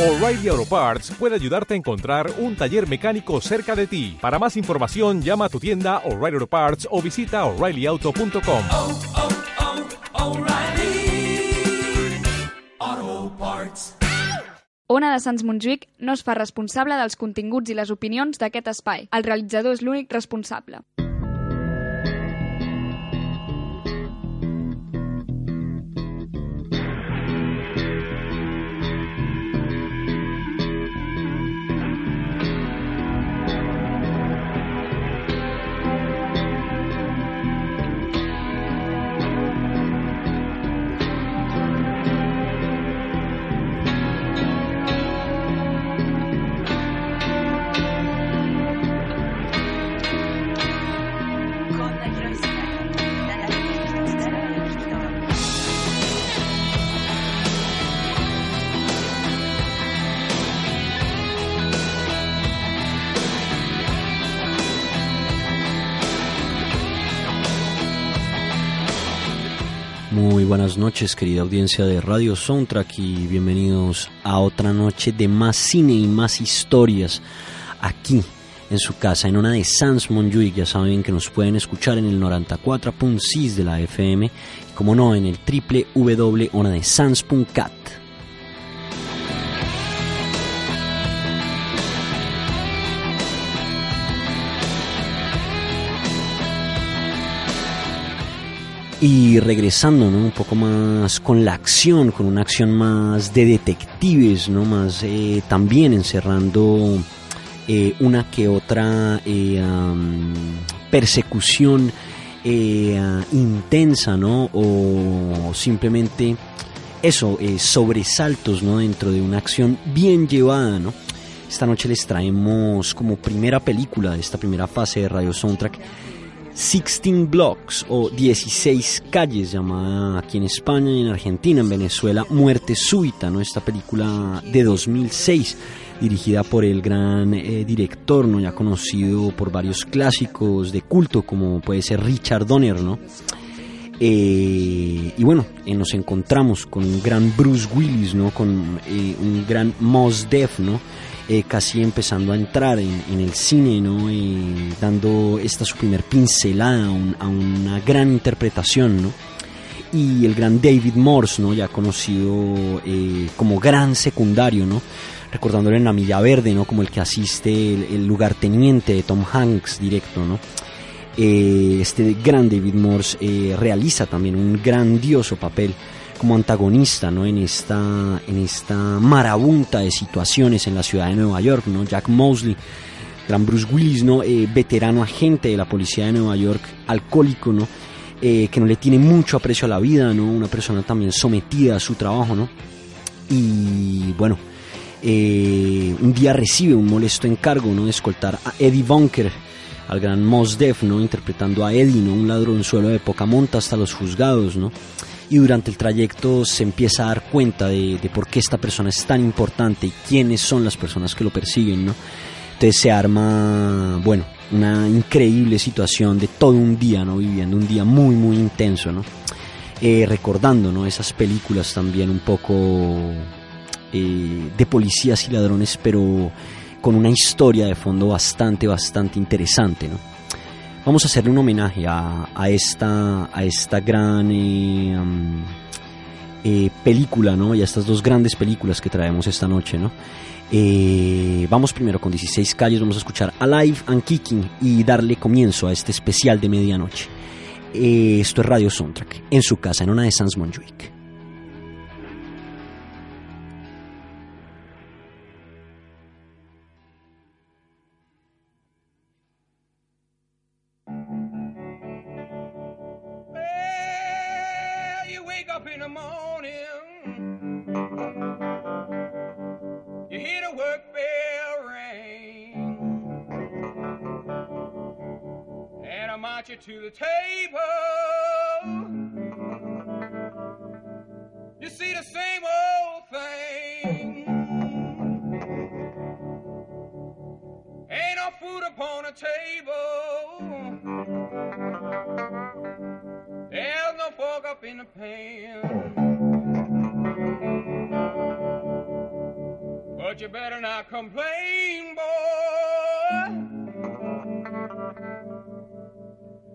O'Reilly Auto Parts puede ayudarte a encontrar un taller mecánico cerca de ti. Para más información, llama a tu tienda O'Reilly Auto Parts o visita oreillyauto.com. oh, oh, O'Reilly Auto Parts. Ona de Sants Montjuïc no es fa responsable dels continguts i les opinions d'aquest espai. El realitzador és l'únic responsable. Noches, querida audiencia de Radio Soundtrack y bienvenidos a otra noche de más cine y más historias aquí en su casa, en una de Sans Montjuïc. Ya saben que nos pueden escuchar en el 94.6 de la FM y como no en el www.onadesans.cat. Y regresando ¿no? un poco más con la acción, con una acción más de detectives, ¿no? más eh, también encerrando eh, una que otra eh, persecución intensa, ¿no? O simplemente eso, sobresaltos, ¿no? Dentro de una acción bien llevada, ¿no? Esta noche les traemos como primera película de esta primera fase de Radio Soundtrack 16 Blocks o 16 calles llamada aquí en España y en Argentina, en Venezuela, Muerte Súbita, ¿no? Esta película de 2006 dirigida por el gran eh, director, ¿no? Ya conocido por varios clásicos de culto como puede ser Richard Donner, ¿no? Eh, y bueno, eh, nos encontramos con un gran Bruce Willis, ¿no? Con un gran Mos Def, ¿no? Eh, casi empezando a entrar en, en el cine, ¿no? Eh, dando esta su primer pincelada a, un- a una gran interpretación, ¿no? Y el gran David Morse, ¿no? Ya conocido eh, como gran secundario, ¿no? Recordándole en La Milla Verde, ¿no? Como el que asiste el, el lugarteniente de Tom Hanks directo, ¿no? Eh, este gran David Morse eh, realiza también un grandioso papel como antagonista ¿no? en, esta, en esta marabunta de situaciones en la ciudad de Nueva York. ¿no? Jack Mosley, gran Bruce Willis, ¿no? Eh, veterano agente de la policía de Nueva York, alcohólico, ¿no? Eh, que no le tiene mucho aprecio a la vida, ¿no? una persona también sometida a su trabajo. ¿no? Y bueno, eh, un día recibe un molesto encargo ¿no? de escoltar a Eddie Bunker, al gran Mos Def, ¿no? interpretando a Eddie, ¿no? un ladronzuelo de poca monta hasta los juzgados. ¿no? Y durante el trayecto se empieza a dar cuenta de, de por qué esta persona es tan importante y quiénes son las personas que lo persiguen. ¿no? Entonces se arma, bueno, una increíble situación de todo un día, ¿no? Viviendo un día muy, muy intenso, ¿no? Eh, recordando, ¿no? Esas películas también un poco eh, de policías y ladrones, pero con una historia de fondo bastante, bastante interesante, ¿no? Vamos a hacerle un homenaje a, a esta, a esta gran eh, eh, película, ¿no? Y a estas dos grandes películas que traemos esta noche, ¿no? Eh, vamos primero con 16 calles, vamos a escuchar Alive and Kicking y darle comienzo a este especial de medianoche. Eh, esto es Radio Soundtrack, en su casa, en una de Sans Montjuic.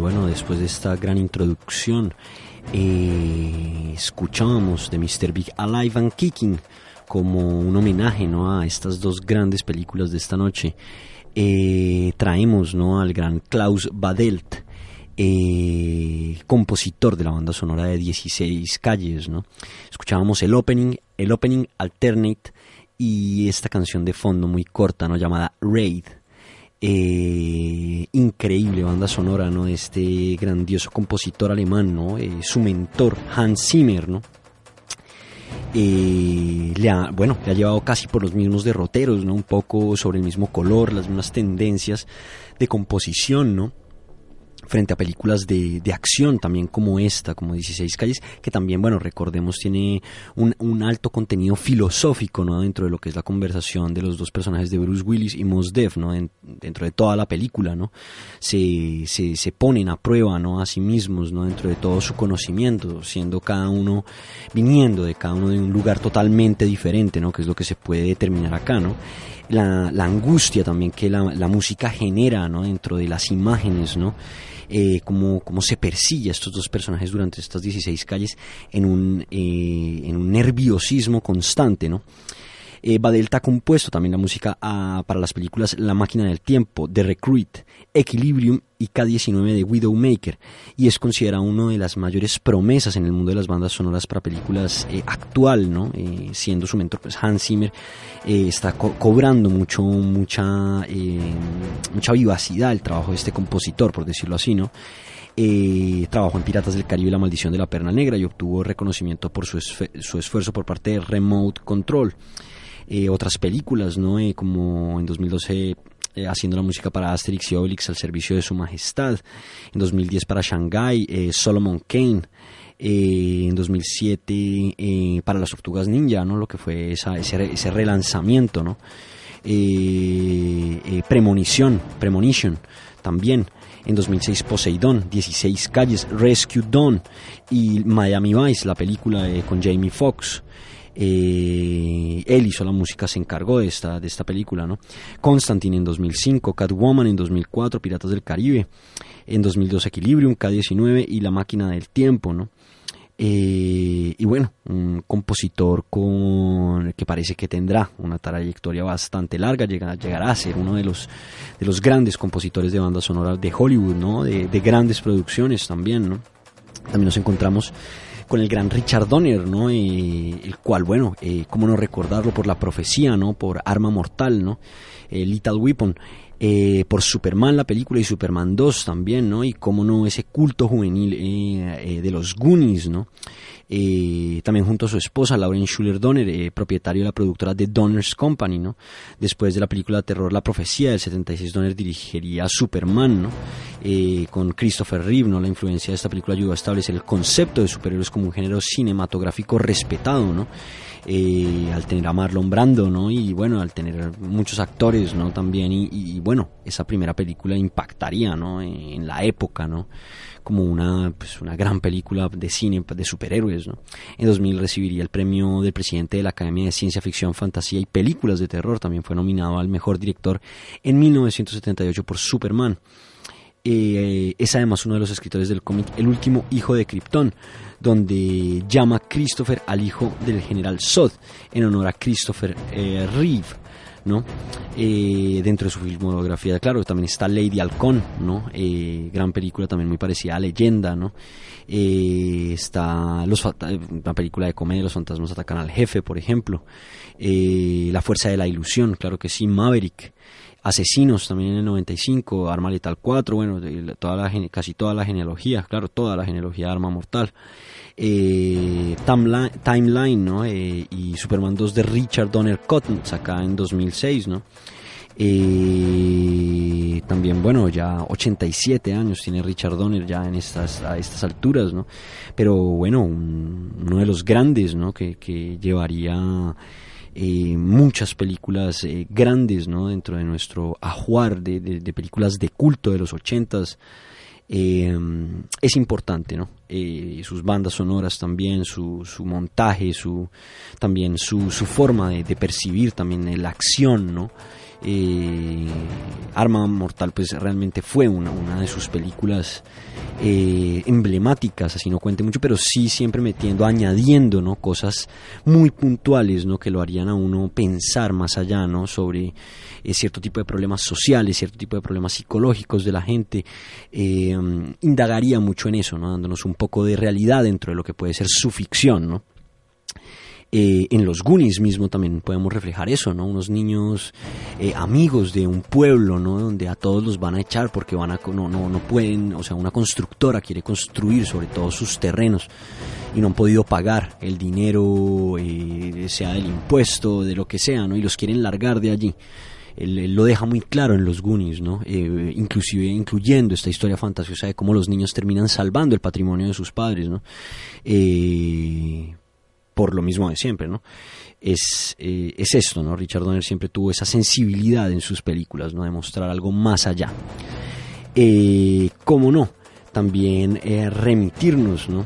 bueno, después de esta gran introducción, eh, escuchábamos de Mr. Big Alive and Kicking como un homenaje ¿no? a estas dos grandes películas de esta noche. Eh, traemos ¿no? al gran Klaus Badelt, eh, compositor de la banda sonora de 16 calles. ¿no? Escuchábamos el opening, el opening alternate y esta canción de fondo muy corta ¿no? llamada Raid. Eh, increíble banda sonora, ¿no? Este grandioso compositor alemán, ¿no? Eh, su mentor, Hans Zimmer, ¿no? Eh, le ha, bueno, le ha llevado casi por los mismos derroteros, ¿no? Un poco sobre el mismo color, las mismas tendencias de composición, ¿no? Frente a películas de, de, acción también como esta, como 16 calles, que también, bueno, recordemos, tiene un, alto contenido filosófico, ¿no? Dentro de lo que es la conversación de los dos personajes de Bruce Willis y Mos Def, ¿no? En, dentro de toda la película, ¿no? Se, se, se, ponen a prueba, ¿no? A sí mismos, ¿no? Dentro de todo su conocimiento, siendo cada uno, viniendo de cada uno de un lugar totalmente diferente, ¿no? Que es lo que se puede determinar acá, ¿no? la, la angustia también que la, la música genera ¿no? dentro de las imágenes, ¿no? Eh, cómo, se persigue a estos dos personajes durante estas 16 calles en un, eh, en un nerviosismo constante, ¿no? Eh, Badelta ha compuesto también la música ah, para las películas La máquina del tiempo, The Recruit, Equilibrium y K-19 de Widowmaker y es considerado una de las mayores promesas en el mundo de las bandas sonoras para películas eh, actual, ¿no? Eh, siendo su mentor pues Hans Zimmer eh, está co- cobrando mucho mucha eh, mucha vivacidad el trabajo de este compositor, por decirlo así, ¿no? Eh, trabajó en Piratas del Caribe y La Maldición de la Perna Negra y obtuvo reconocimiento por su, su esfuerzo por parte de Remote Control. Otras películas, ¿no? Como en 2012 eh, haciendo la música para Asterix y Obelix al servicio de su majestad. En 2010 para Shanghai, eh, Solomon Kane. Eh, en 2007 eh, para las Tortugas Ninja, ¿no? Lo que fue ese, ese relanzamiento, ¿no? Premonición, Premonition, también. En 2006 Poseidón, 16 calles, Rescue Dawn y Miami Vice, la película con Jamie Foxx. Eh, él hizo la música, se encargó de esta, de esta película, ¿no? Constantine en 2005, Catwoman en 2004, Piratas del Caribe, en 2002 Equilibrium, K-19 y La Máquina del Tiempo, ¿no? Eh, y bueno, un compositor con que parece que tendrá una trayectoria bastante larga, llega- llegará a ser uno de los, de los grandes compositores de bandas sonoras de Hollywood, ¿no? De, de grandes producciones también, ¿no? También nos encontramos con el gran Richard Donner, ¿no? Eh, el cual, bueno, eh, cómo no recordarlo por la profecía, ¿no? Por Arma Mortal, ¿no? Eh, Lethal Weapon, eh, por Superman la película y Superman 2 también, ¿no? Y cómo no ese culto juvenil eh, eh, de los Goonies, ¿no? Eh, también junto a su esposa Lauren Schuller Donner, eh, propietario de la productora The Donner's Company, ¿no? Después de la película de terror La Profecía del 76, Donner dirigiría Superman, ¿no? Eh, con Christopher Reeve, ¿no? La influencia de esta película ayudó a establecer el concepto de superhéroes como un género cinematográfico respetado, ¿no? Eh, al tener a Marlon Brando, ¿no? Y bueno, al tener muchos actores, ¿no? También, y, y, bueno, esa primera película impactaría, ¿no? En la época, ¿no? Como una, pues, una gran película de cine de superhéroes, ¿no? En 2000 recibiría el premio del presidente de la Academia de Ciencia Ficción, Fantasía y Películas de Terror. También fue nominado al mejor director en 1978 por Superman. Eh, es además uno de los escritores del cómic El último hijo de Krypton, donde llama Christopher al hijo del general Zod en honor a Christopher eh, Reeve. ¿no? Eh, dentro de su filmografía, claro, también está Lady Halcón, ¿no? Gran película también muy parecida a Leyenda, ¿no? Está los, una película de comedia, Los fantasmas atacan al jefe, por ejemplo. La fuerza de la ilusión, claro que sí, Maverick. Asesinos también en el 95, Arma Letal 4, bueno, toda la, casi toda la genealogía, claro, toda la genealogía de Arma Mortal. Eh, Timeline, ¿no? Eh, y Superman 2 de Richard Donner Cotton, acá en 2006, ¿no? Eh, también, bueno, ya 87 años tiene Richard Donner ya en estas, a estas alturas, ¿no? Pero bueno, un- uno de los grandes, ¿no? Que, que llevaría eh, muchas películas eh, grandes, ¿no? Dentro de nuestro ajuar de, de- películas de culto de los ochentas. Eh, es importante, ¿no? Eh, sus bandas sonoras también, su, su montaje, su, también su, su forma de, de percibir también la acción, ¿no? Arma Mortal pues realmente fue una, de sus películas eh, emblemáticas, así no cuente mucho, pero sí siempre metiendo, añadiendo ¿no? cosas muy puntuales ¿no? que lo harían a uno pensar más allá ¿no? sobre eh, cierto tipo de problemas sociales, cierto tipo de problemas psicológicos de la gente. Eh, indagaría mucho en eso, ¿no? dándonos un poco de realidad dentro de lo que puede ser su ficción. ¿no? Eh, en los Goonies mismo también podemos reflejar eso, ¿no? Unos niños eh, amigos de un pueblo, ¿no? Donde a todos los van a echar porque van a no, no, no pueden, o sea, una constructora quiere construir sobre todos sus terrenos y no han podido pagar el dinero, eh, sea del impuesto, de lo que sea, ¿no? Y los quieren largar de allí. Él lo deja muy claro en los Goonies, ¿no? Eh, inclusive incluyendo esta historia fantasiosa de cómo los niños terminan salvando el patrimonio de sus padres, ¿no? Eh, por lo mismo de siempre, ¿no? Es, eh, es esto, ¿no? Richard Donner siempre tuvo esa sensibilidad en sus películas, ¿no? De mostrar algo más allá. Eh, ¿Cómo no? También eh, remitirnos, ¿no?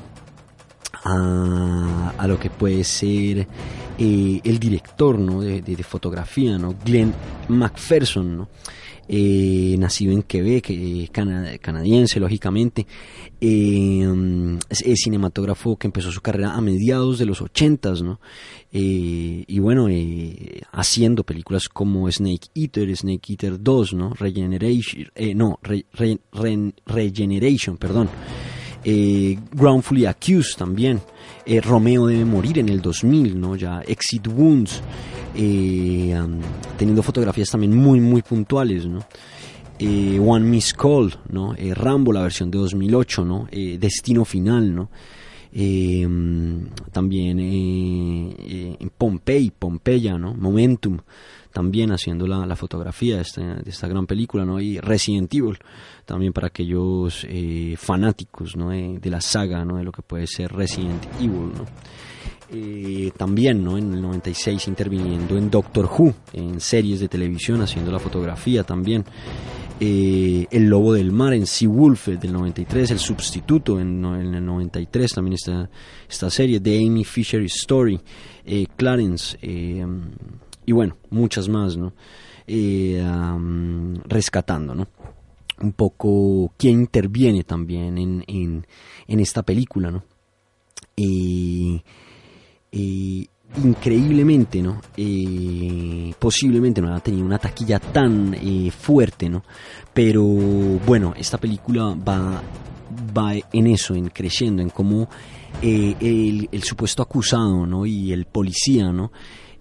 A, a lo que puede ser eh, el director ¿no? de, de- fotografía, ¿no? Glenn McPherson, ¿no? Eh, nacido en Quebec, eh, cana- canadiense, lógicamente. Eh, es, cinematógrafo que empezó su carrera a mediados de los 80s, ¿no? Eh, y bueno, haciendo películas como Snake Eater, Snake Eater 2, ¿no? Regeneration, no, Re- Re- Re- Regeneration, perdón. Groundfully Accused también. Romeo debe morir en el 2000, ¿no? Ya Exit Wounds. Um, teniendo fotografías también muy, muy puntuales, ¿no? Eh, One Miss Call, ¿no? Eh, Rambo, la versión de 2008, ¿no? Eh, Destino Final, ¿no? Mm, también Pompey, Pompeya, ¿no? Momentum, también haciendo la, la fotografía de esta, gran película, ¿no? Y Resident Evil, también para aquellos fanáticos, ¿no? De, de la saga, ¿no? De lo que puede ser Resident Evil, ¿no? Eh, también ¿no? en el 96 interviniendo en Doctor Who, en series de televisión, haciendo la fotografía también. Eh, el Lobo del Mar en Sea Wolf del 93, El Sustituto en, en el 93, también esta, esta serie, The Amy Fisher Story, eh, Clarence, eh, y bueno, muchas más, ¿no? Rescatando, ¿no? Un poco quién interviene también en, en, en esta película, ¿no? Eh, eh, increíblemente, ¿no? Eh, posiblemente no haya tenido una taquilla tan eh, fuerte, ¿no? Pero bueno, esta película va, va en eso, en creciendo, en cómo eh, el, el supuesto acusado, ¿no? Y el policía, ¿no?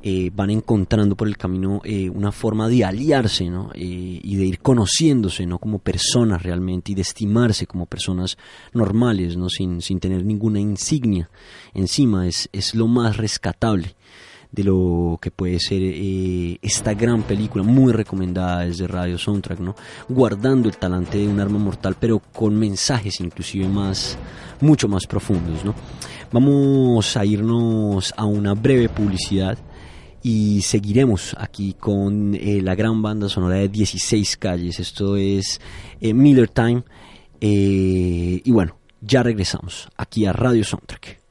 Eh, van encontrando por el camino eh, una forma de aliarse ¿no? Eh, y de ir conociéndose ¿no? como personas realmente y de estimarse como personas normales ¿no? sin, sin tener ninguna insignia encima es, es lo más rescatable de lo que puede ser esta gran película muy recomendada desde Radio Soundtrack, ¿no? Guardando el talante de un arma mortal, pero con mensajes inclusive más, mucho más profundos, ¿no? Vamos a irnos a una breve publicidad y seguiremos aquí con eh, la gran banda sonora de 16 calles. Esto es eh, Miller Time. eh, y bueno, ya regresamos aquí a Radio Soundtrack.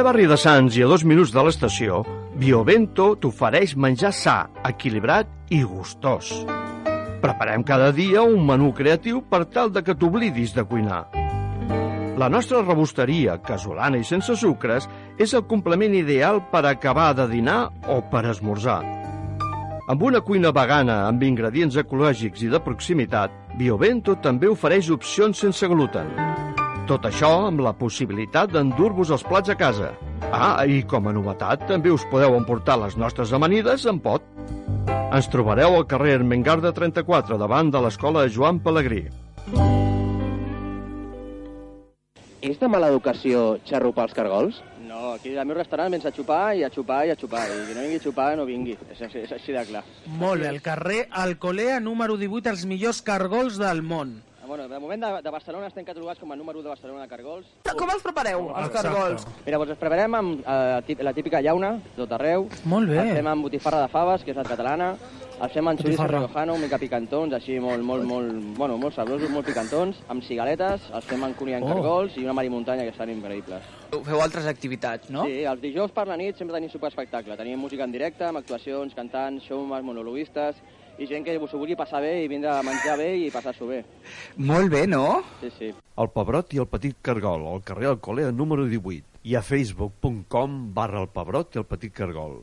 Ple barri de Sants i a dos minuts de l'estació, Biovento t'ofereix menjar sa, equilibrat i gustós. Preparem cada dia un menú creatiu per tal de que t'oblidis de cuinar. La nostra rebosteria, casolana i sense sucres, és el complement ideal per acabar de dinar o per esmorzar. Amb una cuina vegana amb ingredients ecològics i de proximitat, Biovento també ofereix opcions sense gluten. Tot això amb la possibilitat d'endur-vos els plats a casa. Ah, i com a novetat també us podeu emportar les nostres amanides en pot. Ens trobareu al carrer Ermengarda 34, davant de l'escola Joan Pellegrí. És de mala educació xarrupar els cargols? No, aquí al meu restaurant vens a xupar i a xupar i a xupar. I qui no vingui a xupar, no vingui. És, és, és així de clar. Molt bé, el carrer Alcolea número 18, els millors cargols del món. Bueno, de moment de, de Barcelona estem catalogats com a número 1 de Barcelona de cargols. Com els prepareu, els cargols? Mira, doncs els preparem amb eh, la típica llauna, tot arreu. Molt bé. Els fem amb botifarra de faves, que és la catalana. Els fem amb xoriço riojano, mica picantons, així molt, molt, molt, bueno, molt sabrosos, molt picantons. Amb cigaletes, els fem amb cunyant Oh. cargols i una marimuntanya que estan increïbles. Feu altres activitats, no? Sí, els dijous per la nit sempre tenim superespectacle. Tenim música en directe, amb actuacions, cantants, showmans, monologuistes i gent que s'ho vulgui passar bé i vindre a menjar bé i passar-s'ho bé. Molt bé, no? Sí, sí. El Pebrot i el Petit Cargol, al carrer Alcolea número 18 i a facebook.com barra el Pebrot i el Petit Cargol.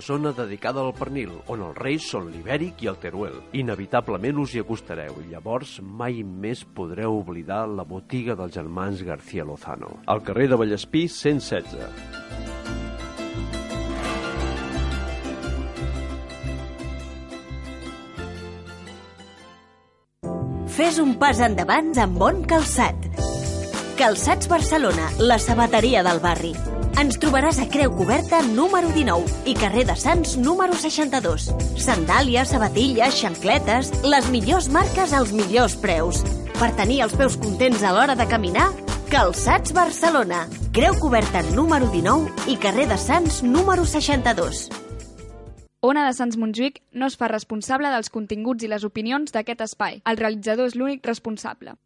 zona dedicada al pernil, on els reis són l'ibèric i el teruel. Inevitablement us hi acostareu i llavors mai més podreu oblidar la botiga dels germans García Lozano. Al carrer de Vallespí 116. Fes un pas endavant amb bon calçat. Calçats Barcelona, la sabateria del barri. Ens trobaràs a Creu Coberta número 19 i carrer de Sants número 62. Sandàlies, sabatilles, xancletes, les millors marques als millors preus. Per tenir els peus contents a l'hora de caminar, Calçats Barcelona. Creu Coberta número 19 i carrer de Sants número 62. Ona de Sants Montjuïc no es fa responsable dels continguts i les opinions d'aquest espai. El realitzador és l'únic responsable.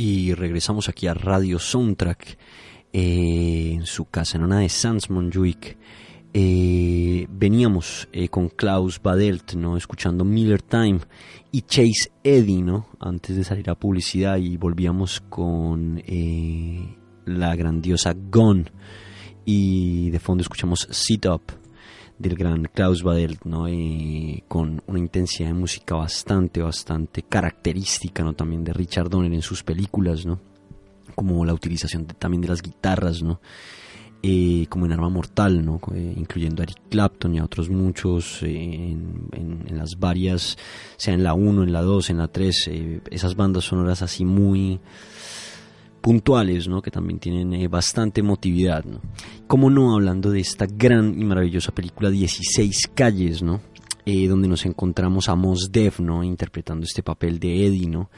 Y regresamos aquí a Radio Soundtrack, eh, en su casa, en una de Sans Montjuic. Eh, veníamos eh, con Klaus Badelt, ¿no? escuchando Miller Time y Chase Eddy, ¿no? antes de salir a publicidad, y volvíamos con la grandiosa Gone. Y de fondo escuchamos Sit Up del gran Klaus Badelt, ¿no? Eh, con una intensidad de música bastante, bastante característica, ¿no? También de Richard Donner en sus películas, ¿no? Como la utilización también de las guitarras, ¿no? Eh, como en Arma Mortal, ¿no? Eh, incluyendo a Eric Clapton y a otros muchos eh, en, en- en las varias, sea en la 1, en la 2, en la 3, eh, esas bandas sonoras así muy puntuales, ¿no? que también tienen eh, bastante emotividad. ¿no? Como no, hablando de esta gran y maravillosa película 16 calles, ¿no? Eh, donde nos encontramos a Mos Def, ¿no? interpretando este papel de Eddie, ¿no?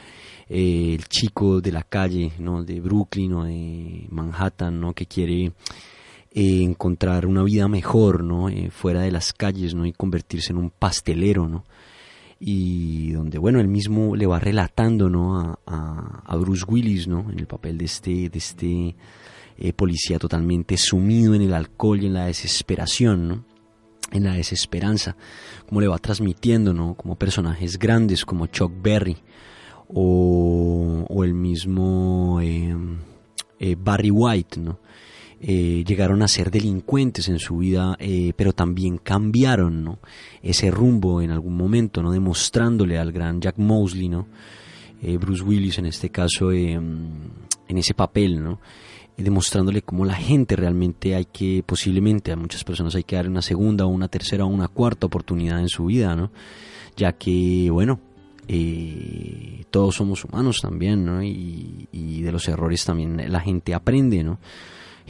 Eh, el chico de la calle, ¿no? de Brooklyn o de Manhattan, ¿no? que quiere encontrar una vida mejor, ¿no? Fuera de las calles, ¿no? y convertirse en un pastelero, ¿no? Y donde bueno él mismo le va relatando no a, a- Bruce Willis no en el papel de este de este eh, policía totalmente sumido en el alcohol y en la desesperación no en la desesperanza como le va transmitiendo no como personajes grandes como Chuck Berry o, o el mismo eh, eh, Barry White no eh, llegaron a ser delincuentes en su vida, eh, pero también cambiaron ¿no? ese rumbo en algún momento, ¿no? demostrándole al gran Jack Mosley, ¿no? Eh, Bruce Willis en este caso, eh, en ese papel, ¿no? Eh, demostrándole cómo la gente realmente hay que, posiblemente a muchas personas hay que dar una segunda o una tercera o una cuarta oportunidad en su vida, ¿no? ya que, bueno, todos somos humanos también, ¿no? Y, y de los errores también la gente aprende, ¿no?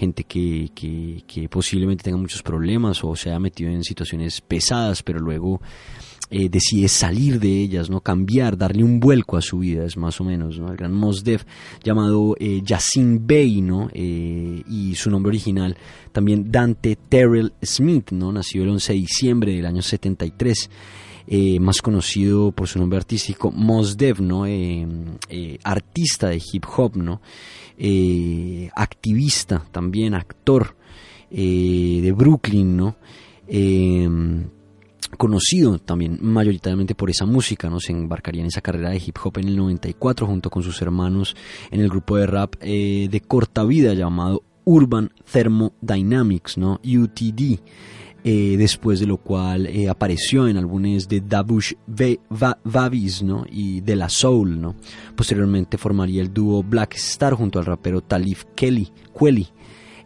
Gente que, que, posiblemente tenga muchos problemas o se haya metido en situaciones pesadas, pero luego eh, decide salir de ellas, no cambiar, darle un vuelco a su vida, es más o menos, ¿no? El gran Mos Def llamado eh, Bey, ¿no? Eh, y su nombre original también Dante Terrell Smith, ¿no? Nació el 11 de diciembre del año 73. Eh, más conocido por su nombre artístico Mos Def, ¿no? Artista de hip hop, ¿no? Eh, activista también, actor eh, de Brooklyn, ¿no? Eh, conocido también mayoritariamente por esa música, ¿no? Se embarcaría en esa carrera de hip hop en el 94 junto con sus hermanos en el grupo de rap eh, de corta vida llamado Urban Thermodynamics, ¿no? UTD. Eh, después de lo cual eh, apareció en álbumes de Dabush Vavis ¿no? y de La Soul. ¿no? Posteriormente formaría el dúo Black Star junto al rapero Talif Kelly, Kweli.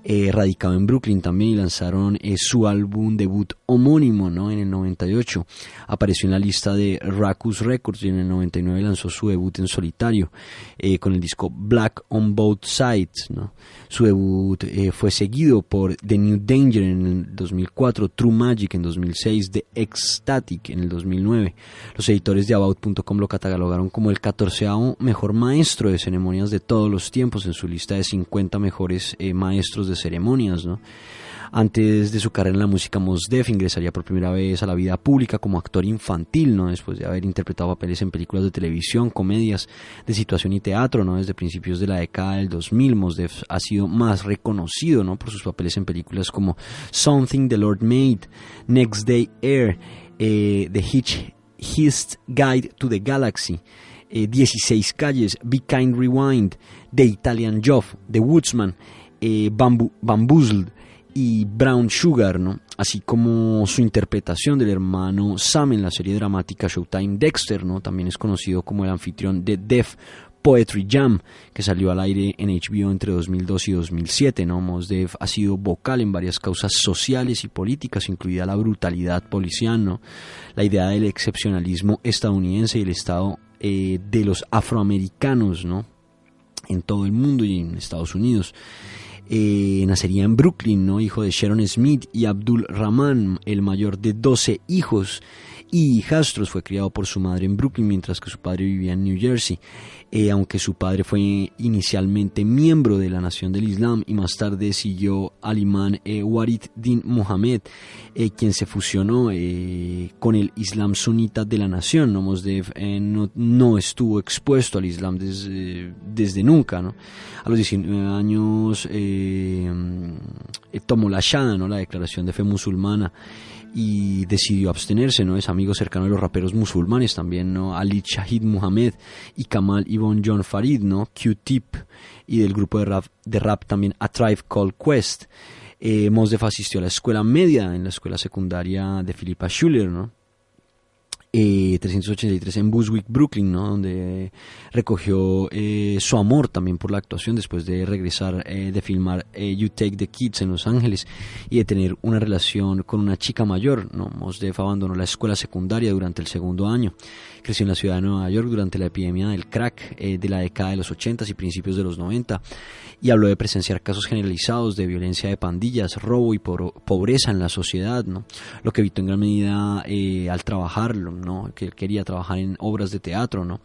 Eh, radicado en Brooklyn también y lanzaron eh, su álbum debut homónimo ¿no? en el 98. Apareció en la lista de Racus Records y en el 99 lanzó su debut en solitario eh, con el disco Black on Both Sides. ¿no? Su debut fue seguido por The New Danger en el 2004, True Magic en 2006, The Ecstatic en el 2009. Los editores de About.com lo catalogaron como el 14 mejor maestro de ceremonias de todos los tiempos en su lista de 50 mejores maestros de ceremonias. ¿no? Antes de su carrera en la música, Mos Def ingresaría por primera vez a la vida pública como actor infantil, ¿no? después de haber interpretado papeles en películas de televisión, comedias de situación y teatro. ¿no? Desde principios de la década del 2000, Mos Def ha sido más reconocido ¿no? por sus papeles en películas como Something the Lord Made, Next Day Air, eh, The Hitch Guide to the Galaxy, eh, 16 calles, Be Kind Rewind, The Italian Job, The Woodsman, eh, Bamboozled y Brown Sugar, ¿no? así como su interpretación del hermano Sam en la serie dramática Showtime Dexter, ¿no? también es conocido como el anfitrión de Def Poetry Jam, que salió al aire en HBO entre 2002 y 2007. ¿no? Mos Def ha sido vocal en varias causas sociales y políticas, incluida la brutalidad policial, ¿no? la idea del excepcionalismo estadounidense y el estado eh, de los afroamericanos ¿no? en todo el mundo y en Estados Unidos. Eh, nacería en Brooklyn, ¿no? hijo de Sharon Smith y Abdul Rahman, el mayor de 12 hijos y hijastros. Fue criado por su madre en Brooklyn mientras que su padre vivía en New Jersey. Eh, aunque su padre fue inicialmente miembro de la Nación del Islam y más tarde siguió al imán eh, Warid Din Mohammed, eh, quien se fusionó con el Islam sunita de la nación. ¿no? Mosdef eh, no, no estuvo expuesto al Islam desde, desde nunca. A los 19 años eh, tomó la Shahada, ¿no? la declaración de fe musulmana y decidió abstenerse, ¿no? Es amigo cercano de los raperos musulmanes también, ¿no? Ali Shahid Muhammad y Kamal Ibn John Farid, ¿no? Q-Tip y del grupo de rap, de rap también A Tribe Called Quest. Eh, Mos Def asistió a la escuela media, en la escuela secundaria de Philippa Schuller, ¿no? Eh, 383 en Bushwick, Brooklyn, ¿no? donde recogió eh, su amor también por la actuación después de regresar eh, de filmar eh, You Take the Kids en Los Ángeles y de tener una relación con una chica mayor. ¿no? Mos Def abandonó la escuela secundaria durante el segundo año. Creció en la ciudad de Nueva York durante la epidemia del crack eh, de la década de los 80 y principios de los 90 y habló de presenciar casos generalizados de violencia de pandillas, robo y pobreza en la sociedad, ¿no? lo que evitó en gran medida eh, al trabajarlo, ¿no? que él quería trabajar en obras de teatro, ¿no?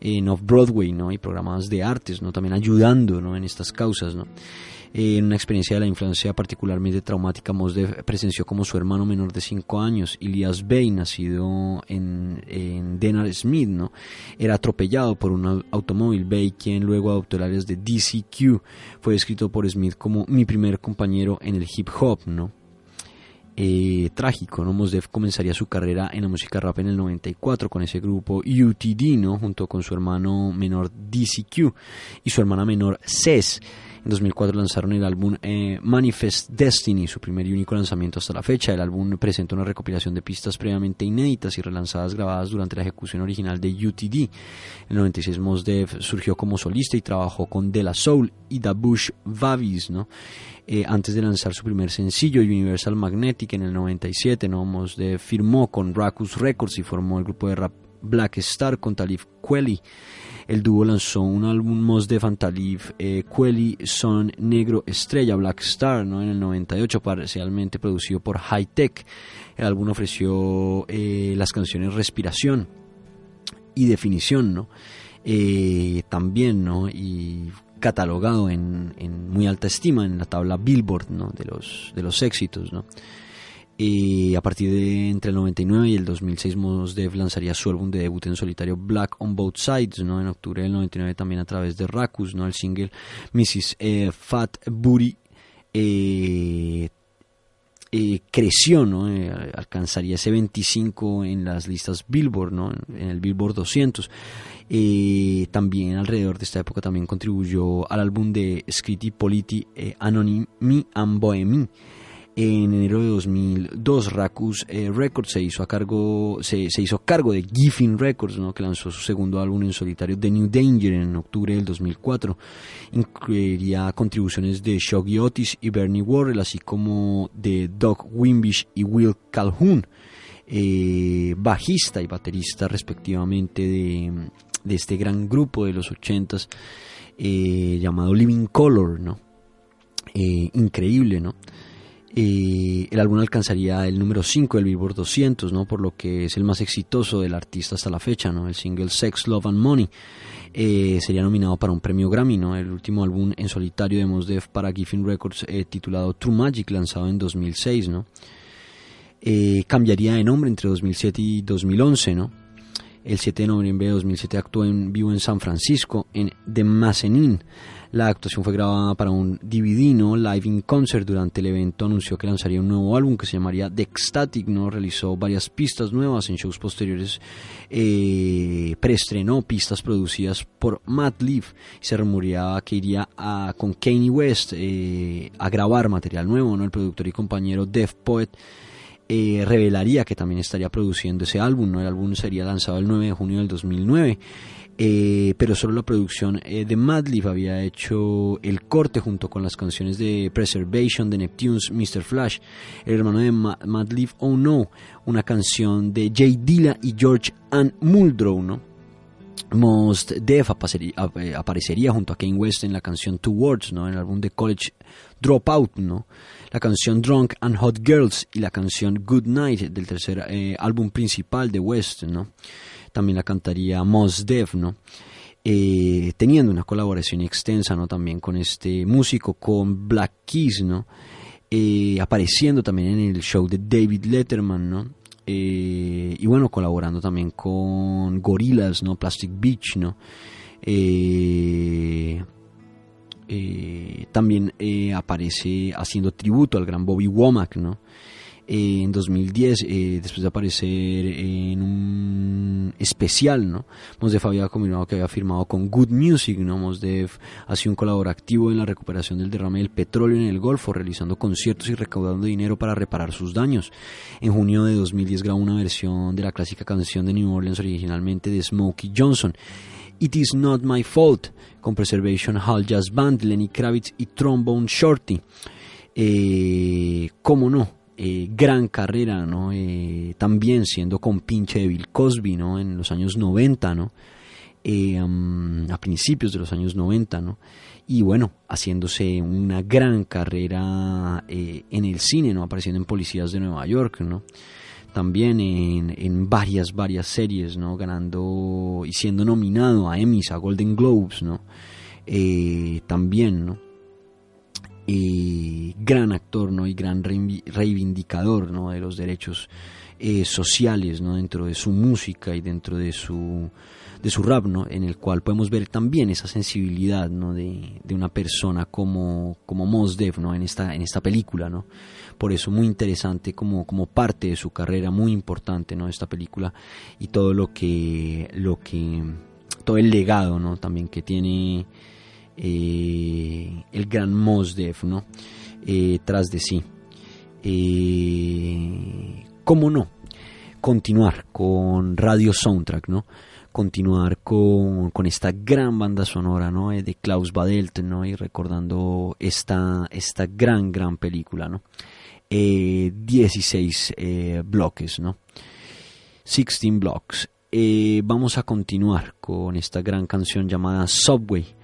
en off-Broadway ¿no? y programas de artes, ¿no? también ayudando ¿no? en estas causas. ¿no? En una experiencia de la infancia particularmente traumática, Mos Def presenció como su hermano menor de 5 años, Elias Bay, nacido en, en Denard Smith, ¿no? era atropellado por un au- automóvil. Bay, quien luego adoptó el alias de DCQ, fue descrito por Smith como mi primer compañero en el hip hop. ¿no? Eh, trágico, ¿no? Mos Def comenzaría su carrera en la música rap en el 94 con ese grupo UTD, ¿no? Junto con su hermano menor DCQ y su hermana menor Cess. En 2004 lanzaron el álbum eh, Manifest Destiny, su primer y único lanzamiento hasta la fecha. El álbum presenta una recopilación de pistas previamente inéditas y relanzadas grabadas durante la ejecución original de UTD. En el 96 Mos Def surgió como solista y trabajó con De La Soul y Da Bush Vavis, ¿no? Eh, antes de lanzar su primer sencillo, Universal Magnetic, en el 97, ¿no? Mos Def firmó con Racus Records y formó el grupo de rap Black Star con Talib Kweli. El dúo lanzó un álbum Mos Def and Talib eh, Son Negro Estrella Black Star ¿no? en el 98, parcialmente producido por High Tech. El álbum ofreció eh, las canciones Respiración y Definición, ¿no? Eh, también, ¿no? Y catalogado en, en muy alta estima en la tabla Billboard, ¿no? De los, éxitos, a partir de entre el 99 y el 2006 Mos Def lanzaría su álbum de debut en solitario Black on Both Sides, ¿no? En octubre del 99 también a través de Racus, ¿no? El single Mrs. eh, Fat Booty eh, eh, creció, ¿no? Eh, alcanzaría ese 25 en las listas Billboard, ¿no? En el Billboard 200. Eh, también alrededor de esta época también contribuyó al álbum de Scritti Politi eh, Anonymi and Bohemi. En enero de 2002, Racus eh, Records se hizo, a cargo, se, se hizo cargo de Giffin Records, ¿no? que lanzó su segundo álbum en solitario, The New Danger, en octubre del 2004. Incluiría contribuciones de Shoggy Otis y Bernie Worrell, así como de Doug Wimbish y Will Calhoun, eh, bajista y baterista respectivamente de, de este gran grupo de los ochentas eh, llamado Living Color, ¿no? Eh, increíble, ¿no? Eh, el álbum alcanzaría el número 5 del Billboard 200, ¿no? Por lo que es el más exitoso del artista hasta la fecha, ¿no? El single Sex, Love and Money sería nominado para un premio Grammy, ¿no? El último álbum en solitario de Mos Def para Giffin Records titulado True Magic, lanzado en 2006, ¿no? Cambiaría de nombre entre 2007 y 2011, ¿no? El 7 de noviembre de 2007 actuó en vivo en San Francisco, en The Mezzanine. La actuación fue grabada para un DVD, ¿no? Live in Concert. Durante el evento anunció que lanzaría un nuevo álbum que se llamaría The Ecstatic, ¿no? Realizó varias pistas nuevas en shows posteriores. Eh, preestrenó pistas producidas por Matt Leaf. Se rumoreaba que iría a- con Kanye West eh, a grabar material nuevo, ¿no? El productor y compañero Def Poet eh, revelaría que también estaría produciendo ese álbum. ¿no? El álbum sería lanzado el 9 de junio del 2009. eh, pero solo la producción eh, de Madlib había hecho el corte junto con las canciones de Preservation, de Neptunes, Mr. Flash, el hermano de Ma Madlib Oh No, una canción de Jay Dilla y George Ann Muldrow, ¿no? Most Def eh, aparecería junto a Kane West en la canción Two Words, ¿no? En el álbum de College Dropout, ¿no? La canción Drunk and Hot Girls y la canción Good Night del tercer eh, álbum principal de West, ¿no? También la cantaría Mos Def, ¿no? Eh, teniendo una colaboración extensa, ¿no? También con este músico, con Black Keys, ¿no? Eh, apareciendo también en el show de David Letterman, ¿no? Eh, y bueno, colaborando también con Gorillaz, ¿no? Plastic Beach, ¿no? Eh, eh, también eh, aparece haciendo tributo al gran Bobby Womack, ¿no? Eh, en 2010, eh, después de aparecer en un especial, ¿no? Mos Def había confirmado que había firmado con Good Music, ¿no? Mos Def ha sido un colaborador activo en la recuperación del derrame del petróleo en el Golfo, realizando conciertos y recaudando dinero para reparar sus daños. En junio de 2010 grabó una versión de la clásica canción de New Orleans originalmente de Smokey Johnson. It Is Not My Fault, con Preservation Hall Jazz Band, Lenny Kravitz y Trombone Shorty. Eh, ¿Cómo no? Eh, gran carrera, ¿no? Eh, también siendo compinche de Bill Cosby, ¿no? En los años 90, ¿no? Eh, um, a principios de los años 90, ¿no? Y bueno, haciéndose una gran carrera en el cine, ¿no? Apareciendo en Policías de Nueva York, ¿no? También en, en varias, varias series, ¿no? Ganando y siendo nominado a Emmys, a Golden Globes, ¿no? También, ¿no? Eh, gran actor ¿no? y gran reivi- reivindicador ¿no? de los derechos eh, sociales ¿no? dentro de su música y dentro de su de su rap ¿no? en el cual podemos ver también esa sensibilidad ¿no? de, de una persona como como Mos Def ¿no? en esta en esta película ¿no? por eso muy interesante como como parte de su carrera muy importante ¿no? esta película y todo lo que lo que todo el legado ¿no? también que tiene eh, el gran Mos Def, ¿no? Eh, tras de sí. Eh, ¿Cómo no? Continuar con Radio Soundtrack, ¿no? Continuar con, con esta gran banda sonora, ¿no? De Klaus Badelt, ¿no? Y recordando esta, esta gran, gran película, ¿no? Eh, 16 eh, bloques, ¿no? 16 blocks. Vamos a continuar con esta gran canción llamada Subway.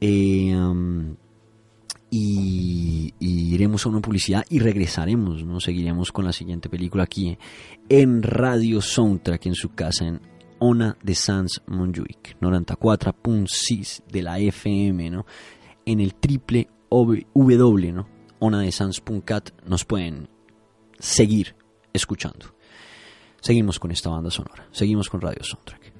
Eh, um, y, iremos a una publicidad y regresaremos, ¿no? Seguiremos con la siguiente película aquí en Radio Soundtrack en su casa en Ona de Sans Montjuic, 94.6 de la FM, ¿no? En el triple W, ¿no? onadesans.cat nos pueden seguir escuchando. Seguimos con esta banda sonora, seguimos con Radio Soundtrack.